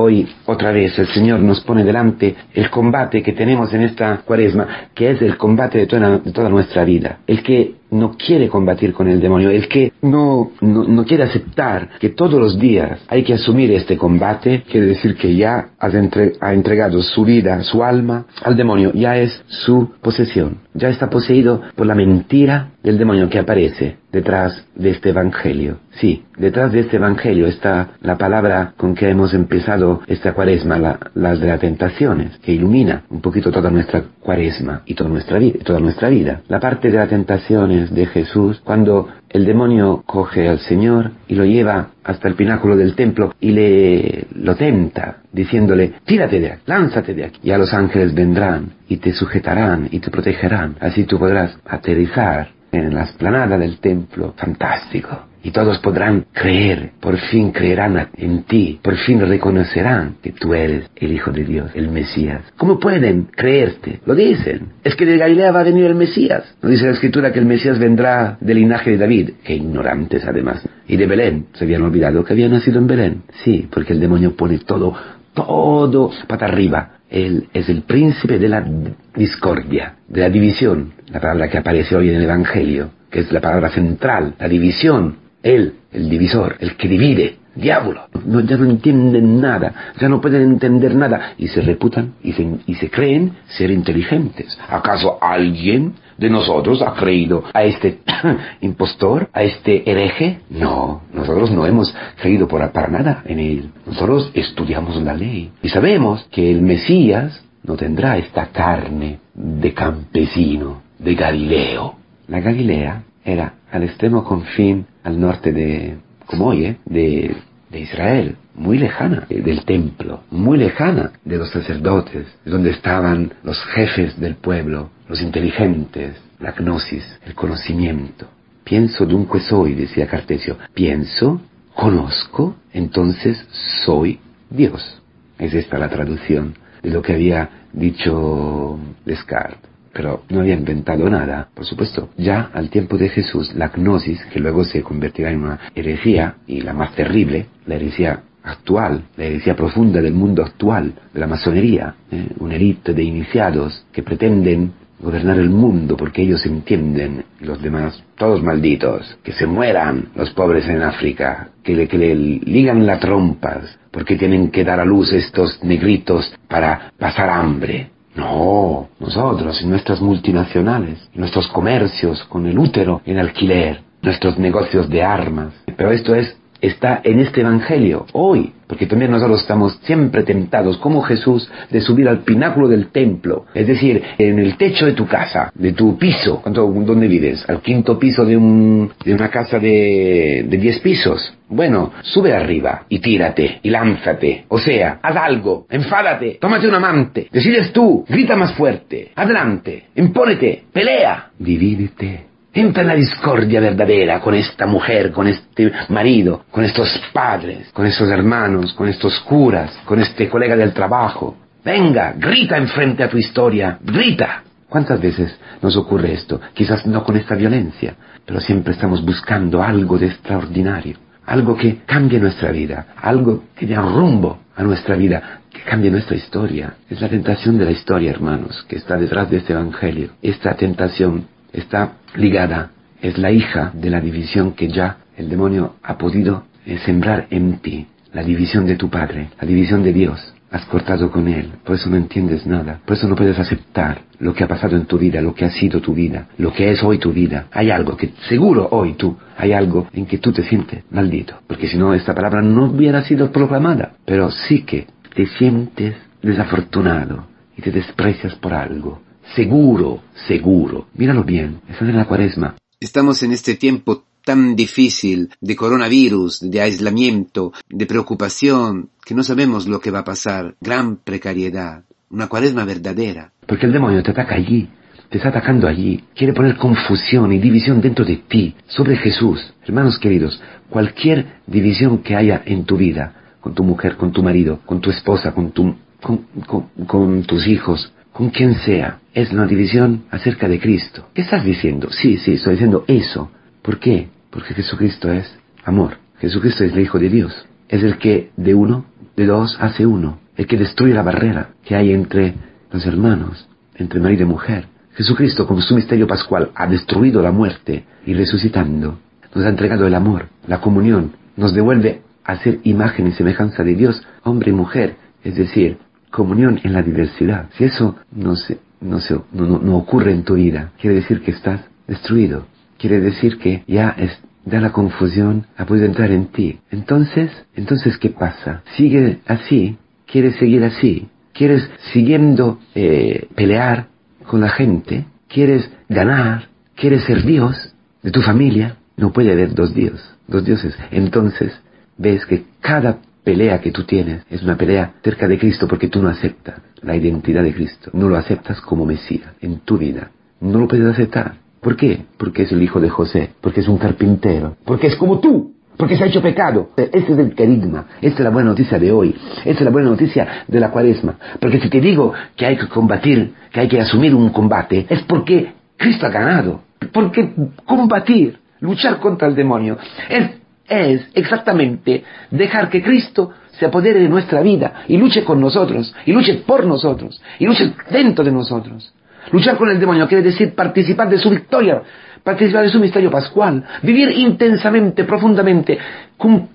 hoy otra vez el Señor nos pone delante el combate que tenemos en esta cuaresma, que es el combate de toda, nuestra vida. El que no quiere combatir con el demonio, el que no, no, quiere aceptar que todos los días hay que asumir este combate, quiere decir que ya ha entregado su vida, su alma al demonio, ya es su posesión, ya está poseído por la mentira del demonio que aparece detrás de este evangelio. Sí, detrás de este evangelio está la palabra con que hemos empezado esta cuaresma, la, las de las tentaciones, que ilumina un poquito toda nuestra cuaresma y toda nuestra vida, toda nuestra vida. La parte de las tentaciones de Jesús, cuando el demonio coge al Señor y lo lleva hasta el pináculo del templo y le lo tenta, diciéndole, tírate de aquí, lánzate de aquí. Y a los ángeles vendrán y te sujetarán y te protegerán. Así tú podrás aterrizar en la esplanada del templo. Fantástico. Y todos podrán creer, por fin creerán en ti, por fin reconocerán que tú eres el Hijo de Dios, el Mesías. ¿Cómo pueden creerte? Lo dicen. Es que de Galilea va a venir el Mesías. No dice la Escritura que el Mesías vendrá del linaje de David. Qué ignorantes además. Y de Belén. Se habían olvidado que había nacido en Belén. Sí, porque el demonio pone todo, todo pata arriba él es el príncipe de la discordia, de la división, la palabra que aparece hoy en el Evangelio, que es la palabra central, la división. Él, el divisor, el que divide, diablo. ya no entienden nada, ya no pueden entender nada y se reputan y y se creen ser inteligentes. ¿Acaso alguien de nosotros ha creído a este impostor, a este hereje? No, nosotros no hemos creído por, para nada en él. Nosotros estudiamos la ley y sabemos que el Mesías no tendrá esta carne de campesino, de Galileo. La Galilea era al extremo confín al norte de, como hoy, ¿eh? de, de Israel, muy lejana del templo, muy lejana de los sacerdotes, donde estaban los jefes del pueblo, los inteligentes, la gnosis, el conocimiento. Pienso dunque soy, decía Cartesio, pienso, conozco, entonces soy Dios. Es esta la traducción de lo que había dicho Descartes. Pero no había inventado nada, por supuesto. Ya al tiempo de Jesús, la gnosis, que luego se convertirá en una herejía, y la más terrible, la herejía actual, la heresia profunda del mundo actual, de la masonería, ¿eh? una élite de iniciados que pretenden gobernar el mundo porque ellos entienden, los demás, todos malditos, que se mueran los pobres en África, que le, que le ligan las trompas, porque tienen que dar a luz estos negritos para pasar hambre. No, nosotros, en nuestras multinacionales, nuestros comercios con el útero en alquiler, nuestros negocios de armas. Pero esto es está en este Evangelio hoy, porque también nosotros estamos siempre tentados, como Jesús, de subir al pináculo del templo, es decir, en el techo de tu casa, de tu piso, ¿dónde vives? Al quinto piso de, un, de una casa de, de diez pisos. Bueno, sube arriba y tírate y lánzate. O sea, haz algo, enfádate, tómate un amante, decides tú, grita más fuerte, adelante, impónete, pelea, divídete Entra en la discordia verdadera con esta mujer, con este marido, con estos padres, con estos hermanos, con estos curas, con este colega del trabajo. Venga, grita enfrente a tu historia, grita. ¿Cuántas veces nos ocurre esto? Quizás no con esta violencia, pero siempre estamos buscando algo de extraordinario, algo que cambie nuestra vida, algo que dé rumbo a nuestra vida, que cambie nuestra historia. Es la tentación de la historia, hermanos, que está detrás de este Evangelio. Esta tentación está ligada, es la hija de la división que ya el demonio ha podido eh, sembrar en ti, la división de tu Padre, la división de Dios. Has cortado con Él, por eso no entiendes nada, por eso no puedes aceptar lo que ha pasado en tu vida, lo que ha sido tu vida, lo que es hoy tu vida. Hay algo que seguro hoy tú, hay algo en que tú te sientes maldito, porque si no esta palabra no hubiera sido proclamada, pero sí que te sientes desafortunado y te desprecias por algo, seguro, seguro. Míralo bien, estás en la cuaresma. Estamos en este tiempo tan difícil de coronavirus, de aislamiento, de preocupación, que no sabemos lo que va a pasar. Gran precariedad. Una cuaresma verdadera. Porque el demonio te ataca allí, te está atacando allí, quiere poner confusión y división dentro de ti, sobre Jesús. Hermanos queridos, cualquier división que haya en tu vida, con tu mujer, con tu marido, con tu esposa, con, tu, con tus hijos, con quien sea, es una división acerca de Cristo. ¿Qué estás diciendo? Sí, sí, estoy diciendo eso. ¿Por qué? Porque Jesucristo es amor. Jesucristo es el Hijo de Dios. Es el que de uno de dos hace uno, el que destruye la barrera que hay entre los hermanos, entre marido y mujer. Jesucristo, con su misterio pascual, ha destruido la muerte y resucitando, nos ha entregado el amor, la comunión, nos devuelve a ser imagen y semejanza de Dios, hombre y mujer, es decir, comunión en la diversidad. Si eso no, se, no, se, no, ocurre en tu vida, quiere decir que estás destruido. Quiere decir que ya es, da la confusión ha podido entrar en ti. Entonces, entonces, ¿qué pasa? Sigue así, quieres seguir así, quieres siguiendo eh, pelear con la gente, quieres ganar, quieres ser Dios de tu familia, no puede haber dos dioses, dos dioses. Entonces, ves que cada pelea que tú tienes es una pelea cerca de Cristo porque tú no aceptas la identidad de Cristo, no lo aceptas como Mesías en tu vida, no lo puedes aceptar. ¿Por qué? Porque es el hijo de José, porque es un carpintero, porque es como tú, porque se ha hecho pecado. Este es el querigma, esta es la buena noticia de hoy, esta es la buena noticia de la cuaresma. Porque si te digo que hay que combatir, que hay que asumir un combate, es porque Cristo ha ganado. Porque combatir, luchar contra el demonio, es es exactamente dejar que Cristo se apodere de nuestra vida y luche con nosotros, y luche por nosotros, y luche dentro de nosotros. Luchar con el demonio quiere decir participar de su victoria, participar de su misterio pascual, vivir intensamente, profundamente, como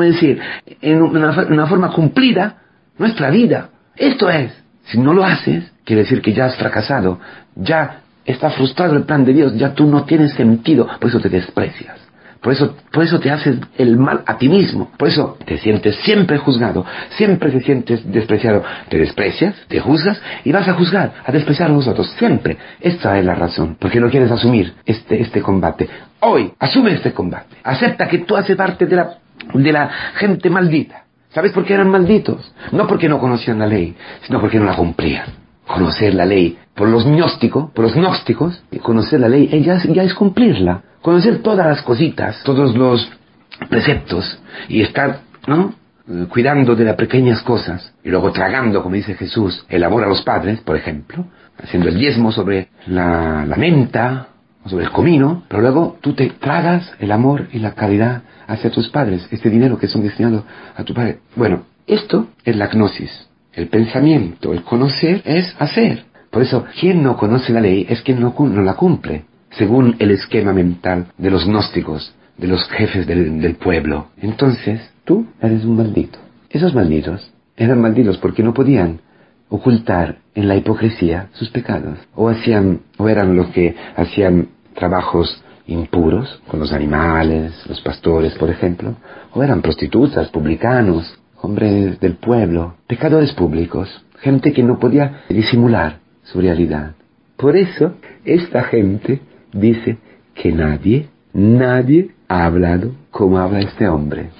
decir, en una forma cumplida nuestra vida. Esto es, si no lo haces, quiere decir que ya has fracasado, ya está frustrado el plan de Dios, ya tú no tienes sentido, por eso te desprecias. Por eso, por eso te haces el mal a ti mismo. Por eso te sientes siempre juzgado, siempre te sientes despreciado. Te desprecias, te juzgas y vas a juzgar, a despreciar a los otros. Siempre. Esta es la razón. Porque no quieres asumir este, este combate. Hoy, asume este combate. Acepta que tú haces parte de la, de la gente maldita. ¿Sabes por qué eran malditos? No porque no conocían la ley, sino porque no la cumplían. Conocer la ley por los gnósticos, por los gnósticos, conocer la ley ya, ya es cumplirla conocer todas las cositas, todos los preceptos y estar, ¿no? Eh, cuidando de las pequeñas cosas y luego tragando, como dice Jesús, el amor a los padres, por ejemplo, haciendo el diezmo sobre la, la menta, sobre el comino, pero luego tú te tragas el amor y la caridad hacia tus padres, este dinero que son destinados a tu padre. Bueno, esto es la gnosis. El pensamiento, el conocer es hacer. Por eso, quien no conoce la ley es quien no, no la cumple según el esquema mental de los gnósticos, de los jefes del, pueblo. Entonces, tú eres un maldito. Esos malditos eran malditos porque no podían ocultar en la hipocresía sus pecados. O hacían, o eran los que hacían trabajos impuros con los animales, los pastores, por ejemplo, o eran prostitutas, publicanos, hombres del pueblo, pecadores públicos, gente que no podía disimular su realidad. Por eso, esta gente dice que nadie, nadie ha hablado como habla este hombre,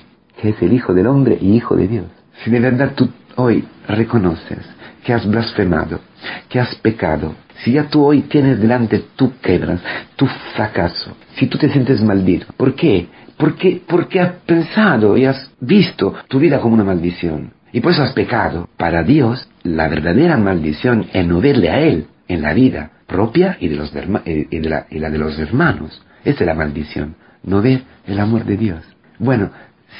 que es el Hijo del Hombre y Hijo de Dios. Si de verdad tú hoy reconoces que has blasfemado, que has pecado, si ya tú hoy tienes delante tu quebras, tu fracaso, si tú te sientes maldito, ¿por qué? Porque, porque has pensado y has visto tu vida como una maldición. Y por eso has pecado. Para Dios, la verdadera maldición es no verle a Él en la vida, propia y de, los eh, y de la de los hermanos. Esa es la maldición, no ver el amor de Dios. Bueno,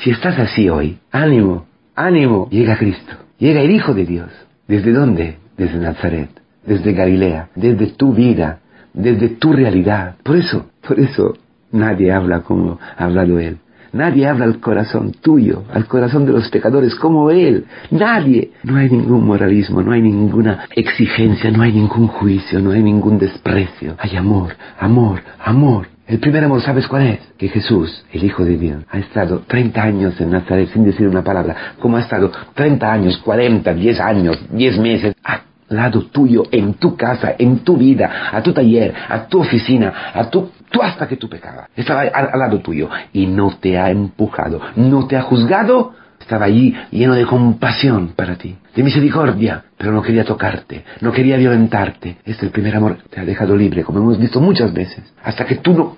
si estás así hoy, ánimo, ánimo, llega Cristo, llega el Hijo de Dios. ¿Desde dónde? Desde Nazaret, desde Galilea, desde tu vida, desde tu realidad. Por eso, por eso nadie habla como ha hablado Él. Nadie habla al corazón tuyo, al corazón de los pecadores como Él. Nadie. No hay ningún moralismo, no hay ninguna exigencia, no hay ningún juicio, no hay ningún desprecio. Hay amor, amor, amor. El primer amor, ¿sabes cuál es? Que Jesús, el Hijo de Dios, ha estado 30 años en Nazaret sin decir una palabra, como ha estado 30 años, 40, 10 años, 10 meses, al lado tuyo, en tu casa, en tu vida, a tu taller, a tu oficina, a tu tú hasta que tú pecabas. Estaba al, lado tuyo y no te ha empujado, no te ha juzgado. Estaba allí lleno de compasión para ti, de misericordia, pero no quería tocarte, no quería violentarte. Este el primer amor, te ha dejado libre, como hemos visto muchas veces, hasta que tú no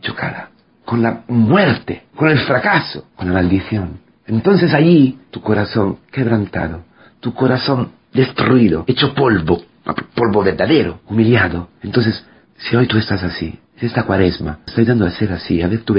chocada con la muerte, con el fracaso, con la maldición. Entonces allí tu corazón quebrantado, tu corazón destruido, hecho polvo, polvo verdadero, humillado. Entonces, si hoy tú estás así, esta cuaresma está ayudando a ser así, a ver tu,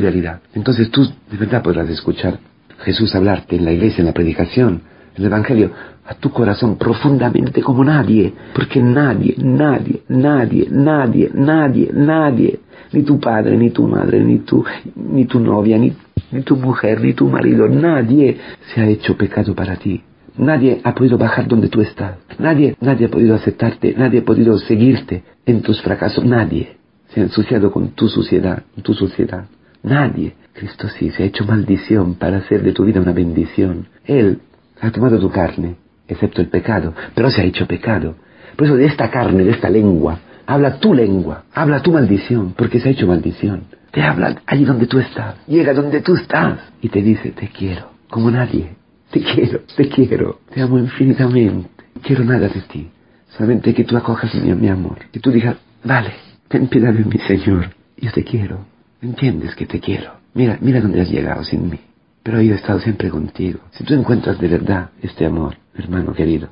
realidad. Entonces tú de verdad podrás escuchar Jesús hablarte en la iglesia, en la predicación, en el Evangelio, a tu corazón profundamente como nadie, porque nadie, nadie, nadie, nadie, nadie, nadie, ni tu padre, ni tu madre, ni tu, ni tu novia, ni, ni tu mujer, ni tu marido, nadie se ha hecho pecado para ti. Nadie ha podido bajar donde tú estás. Nadie, nadie ha podido aceptarte. Nadie ha podido seguirte en tus fracasos. Nadie ensuciado con tu suciedad, con tu suciedad. Nadie. Cristo sí se ha hecho maldición para hacer de tu vida una bendición. Él ha tomado tu carne, excepto el pecado, pero se ha hecho pecado. Por eso de esta carne, de esta lengua, habla tu lengua, habla tu maldición, porque se ha hecho maldición. Te habla allí donde tú estás, llega donde tú estás y te dice, te quiero, como nadie. Te quiero, te quiero, te amo infinitamente. Quiero nada de ti, solamente que tú acojas mi, mi amor, que tú digas, vale, ten piedad de mi Señor, yo te quiero. ¿Entiendes que te quiero? Mira, mira dónde has llegado sin mí. Pero yo he estado siempre contigo. Si tú encuentras de verdad este amor, hermano querido,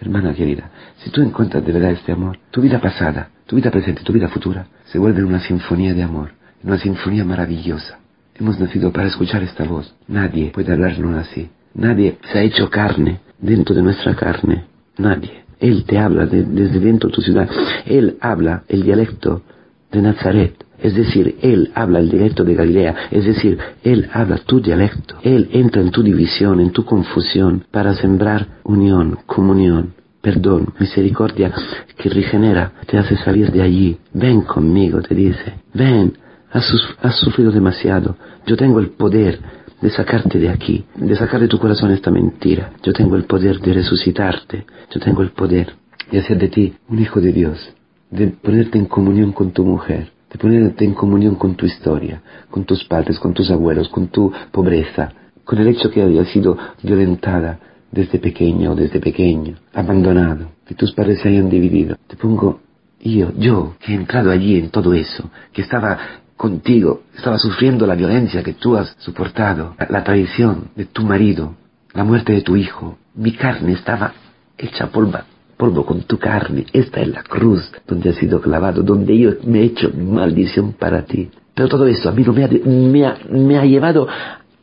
hermana querida, si tú encuentras de verdad este amor, tu vida pasada, tu vida presente, tu vida futura, se vuelve una sinfonía de amor, una sinfonía maravillosa. Hemos nacido para escuchar esta voz. Nadie puede hablarnos así. Nadie se ha hecho carne dentro de nuestra carne. Nadie. Él te habla desde dentro de tu ciudad. Él habla el dialecto de Nazaret. Es decir, Él habla el dialecto de Galilea, es decir, Él habla tu dialecto. Él entra en tu división, en tu confusión, para sembrar unión, comunión, perdón, misericordia que regenera, te hace salir de allí. Ven conmigo, te dice. Ven, has, has sufrido demasiado. Yo tengo el poder de sacarte de aquí, de sacar de tu corazón esta mentira. Yo tengo el poder de resucitarte. Yo tengo el poder de hacer de ti un hijo de Dios, de ponerte en comunión con tu mujer de ponerte en comunión con tu historia, con tus padres, con tus abuelos, con tu pobreza, con el hecho que hayas sido violentada desde pequeña o desde pequeño, abandonado, que tus padres se hayan dividido. Te pongo yo, yo, que he entrado allí en todo eso, que estaba contigo, estaba sufriendo la violencia que tú has soportado, la, traición de tu marido, la muerte de tu hijo. Mi carne estaba hecha polva, polvo con tu carne. Esta es la cruz donde has sido clavado, donde yo me he hecho maldición para ti. Pero todo eso a mí no me ha, me ha, me ha llevado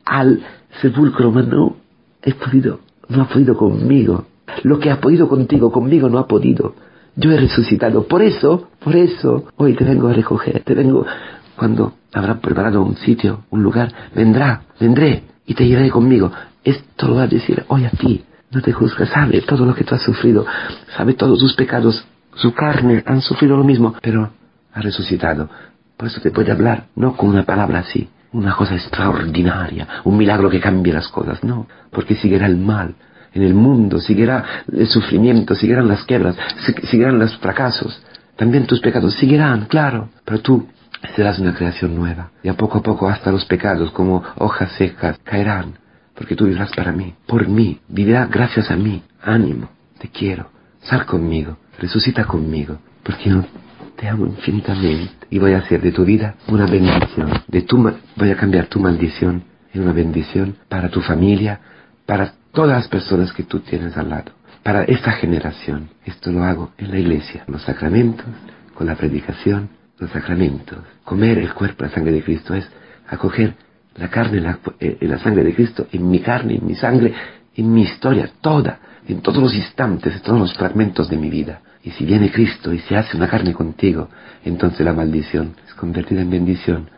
al sepulcro, mas no he podido, no ha podido conmigo. Lo que ha podido contigo, conmigo no ha podido. Yo he resucitado. Por eso, por eso, hoy te vengo a recoger. Te vengo cuando habrá preparado un sitio, un lugar. Vendrá, vendré y te llevaré conmigo. Esto lo va a decir hoy a ti no te juzga, sabe todo lo que tú has sufrido, sabe todos tus pecados, su carne han sufrido lo mismo, pero ha resucitado. Por eso te puede hablar, no con una palabra así, una cosa extraordinaria, un milagro que cambie las cosas, no, porque seguirá el mal en el mundo, seguirá el sufrimiento, seguirán las quiebras, seguirán los fracasos, también tus pecados seguirán, claro, pero tú serás una creación nueva, y a poco a poco hasta los pecados como hojas secas caerán, porque tú vivirás para mí, por mí, vivirá gracias a mí. Ánimo, te quiero, sal conmigo, resucita conmigo, porque te amo infinitamente. Y voy a hacer de tu vida una bendición. De tu voy a cambiar tu maldición en una bendición para tu familia, para todas las personas que tú tienes al lado, para esta generación. Esto lo hago en la iglesia, los sacramentos, con la predicación, los sacramentos. Comer el cuerpo y la sangre de Cristo es acoger la carne y eh, la, sangre de Cristo en mi carne, en mi sangre, en mi historia, toda, en todos los instantes, en todos los fragmentos de mi vida. Y si viene Cristo y se hace una carne contigo, entonces la maldición es convertida en bendición.